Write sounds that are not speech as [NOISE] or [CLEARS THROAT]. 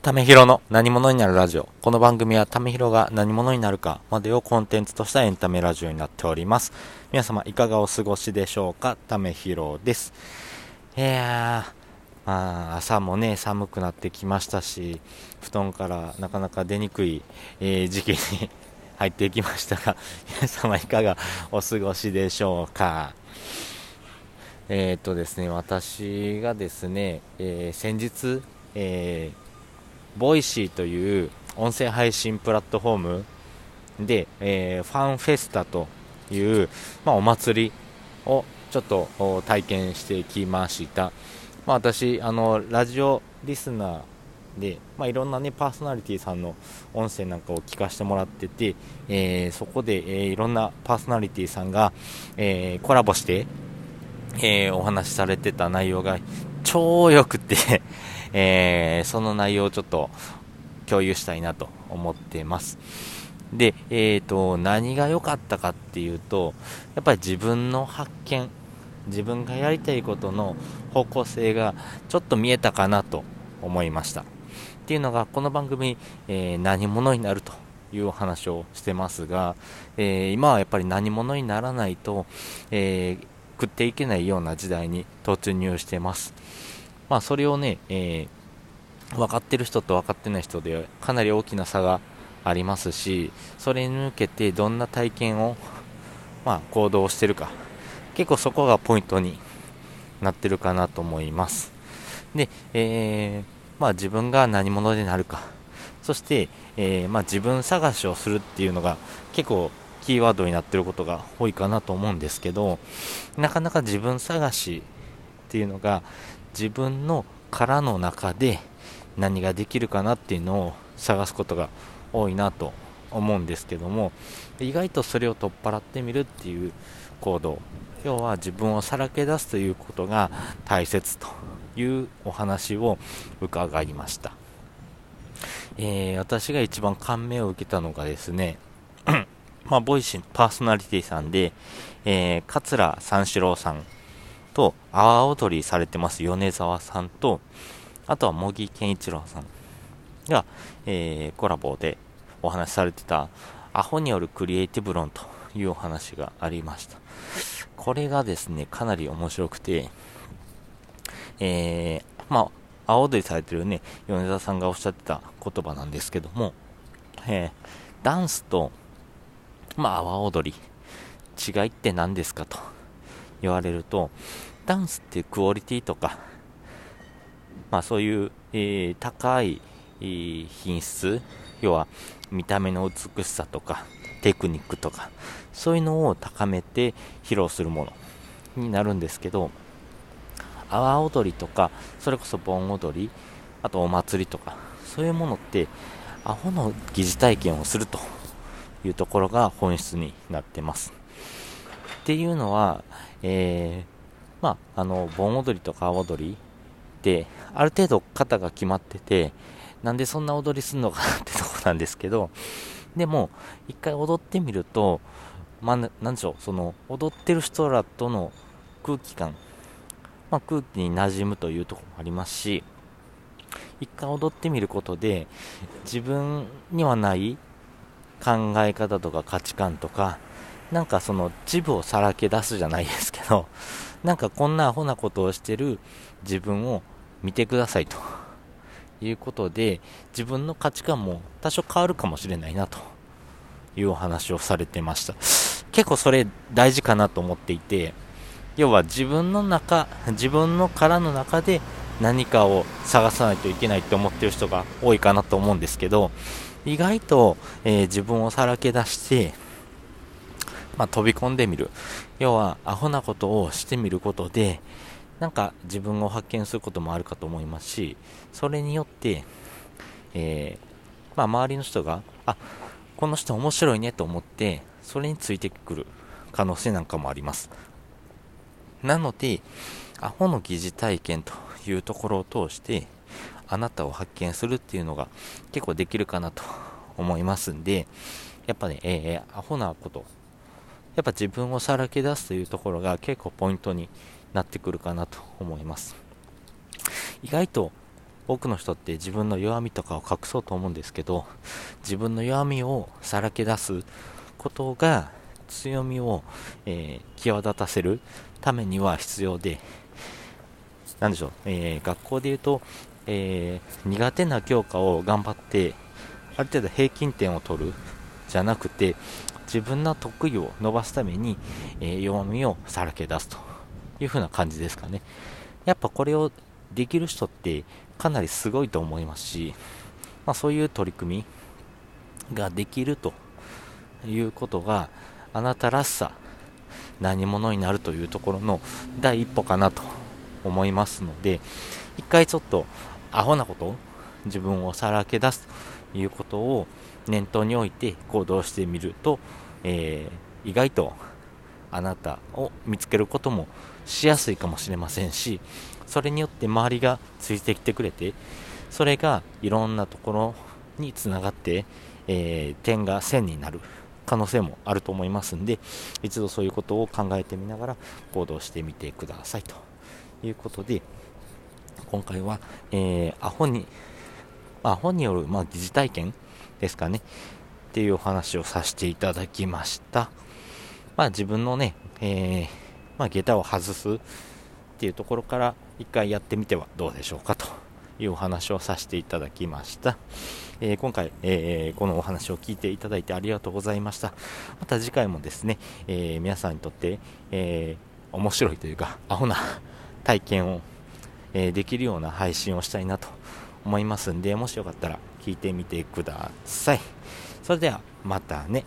ためひろの何者になるラジオ。この番組はためひろが何者になるかまでをコンテンツとしたエンタメラジオになっております。皆様いかがお過ごしでしょうか？ためひろです。いやー、まあ、朝もね、寒くなってきましたし、布団からなかなか出にくい、えー時期に [LAUGHS] 入っていきましたが、皆様いかがお過ごしでしょうか？えー、っとですね、私がですね、えー先日、えーボイシーという音声配信プラットフォームで、えーファンフェスタという、まあ、お祭りをちょっと体験してきました。まあ、私、あの、ラジオリスナーで、まあ、いろんなね、パーソナリティさんの音声なんかを聞かせてもらってて、えーそこで、えーいろんなパーソナリティさんが、えーコラボして、えお話しされてた内容が超良くて、えーその内容をちょっと共有したいなと思っています。で、えーと、何が良かったかっていうと、やっぱり自分の発見、自分がやりたいことの方向性がちょっと見えたかなと思いました。っていうのが、この番組、えー何者になるというお話をしてますが、えー今はやっぱり何者にならないと、えー食っていけないような時代に突入してます。まあ、それをね、えー分かってる人と分かってない人でかなり大きな差がありますし、それに向けてどんな体験を、まあ、行動してるか、結構そこがポイントになってるかなと思います。で、えーまあ、自分が何者になるか、そして、えーまあ、自分探しをするっていうのが結構キーワードになってることが多いかなと思うんですけど、なかなか自分探しっていうのが自分の殻の中で何ができるかなっていうのを探すことが多いなと思うんですけども意外とそれを取っ払ってみるっていう行動要は自分をさらけ出すということが大切というお話を伺いました、えー私が一番感銘を受けたのがですね [CLEARS THROAT] まあ、ボイシーパーソナリティさんで、えー、桂三四郎さんと、阿波踊りされてます米沢さんと、あとは茂木健一郎さんが、えーコラボでお話しされてた、アホによるクリエイティブ論というお話がありました。これがですね、かなり面白くて、えー、まあ、阿波踊りされてるね、米沢さんがおっしゃってた言葉なんですけども、えーダンスと、まあ、阿波踊り、違いって何ですかと言われると、ダンスってクオリティとか、まあそういう、えー高い、えー品質、要は見た目の美しさとか、テクニックとか、そういうのを高めて披露するものになるんですけど、阿波踊りとか、それこそ盆踊り、あとお祭りとか、そういうものって、アホの疑似体験をするというところが本質になってます。っていうのは、えー、まあ、あの、盆踊りとか阿波踊りって、ある程度型が決まってて、なんでそんな踊りすんのかなってとこなんですけど、でも、一回踊ってみると、まあ、ななんでしょう、その、踊ってる人らとの空気感、まあ、空気に馴染むというところもありますし、一回踊ってみることで、自分にはない考え方とか価値観とか、なんかその自分をさらけ出すじゃないですけど、[LAUGHS] なんかこんなアホなことをしてる自分を見てくださいということで、自分の価値観も多少変わるかもしれないなというお話をされてました。結構それ大事かなと思っていて、要は自分の中、自分の殻の中で何かを探さないといけないって思ってる人が多いかなと思うんですけど、意外と、えー自分をさらけ出して、まあ、飛び込んでみる。要は、アホなことをしてみることで、なんか自分を発見することもあるかと思いますし、それによって、えーまあ、周りの人が、あ、この人面白いねと思って、それについてくる可能性なんかもあります。なので、アホの疑似体験というところを通して、あなたを発見するっていうのが結構できるかなと思いますんで、やっぱね、えーアホなこと、やっぱ自分をさらけ出すというところが結構ポイントになってくるかなと思います。意外と多くの人って自分の弱みとかを隠そうと思うんですけど自分の弱みをさらけ出すことが強みを、えー、際立たせるためには必要で何でしょう、えー、学校で言うと、えー、苦手な教科を頑張ってある程度平均点を取るじゃなくて自分の得意を伸ばすために、え弱みをさらけ出すという風な感じですかね。やっぱこれをできる人ってかなりすごいと思いますし、まあ、そういう取り組みができるということがあなたらしさ何者になるというところの第一歩かなと思いますので一回ちょっとアホなこと自分をさらけ出すということを念頭に置いて行動してみると、えー、意外とあなたを見つけることもしやすいかもしれませんしそれによって周りがついてきてくれてそれがいろんなところにつながって、えー、点が線になる可能性もあると思いますんで一度そういうことを考えてみながら行動してみてくださいということで今回は、えー、アホにアホによる、まあ、疑似体験ですかねっていうお話をさせていただきましたまあ自分のね、えー、まあ、下駄を外すっていうところから一回やってみてはどうでしょうかというお話をさせていただきました。えー、今回、えー、このお話を聞いていただいてありがとうございました。また次回もですね、えー、皆さんにとって、え面白いというか、アホな体験を、えできるような配信をしたいなと思いますんで、もしよかったら聞いてみてください。それでは、またね。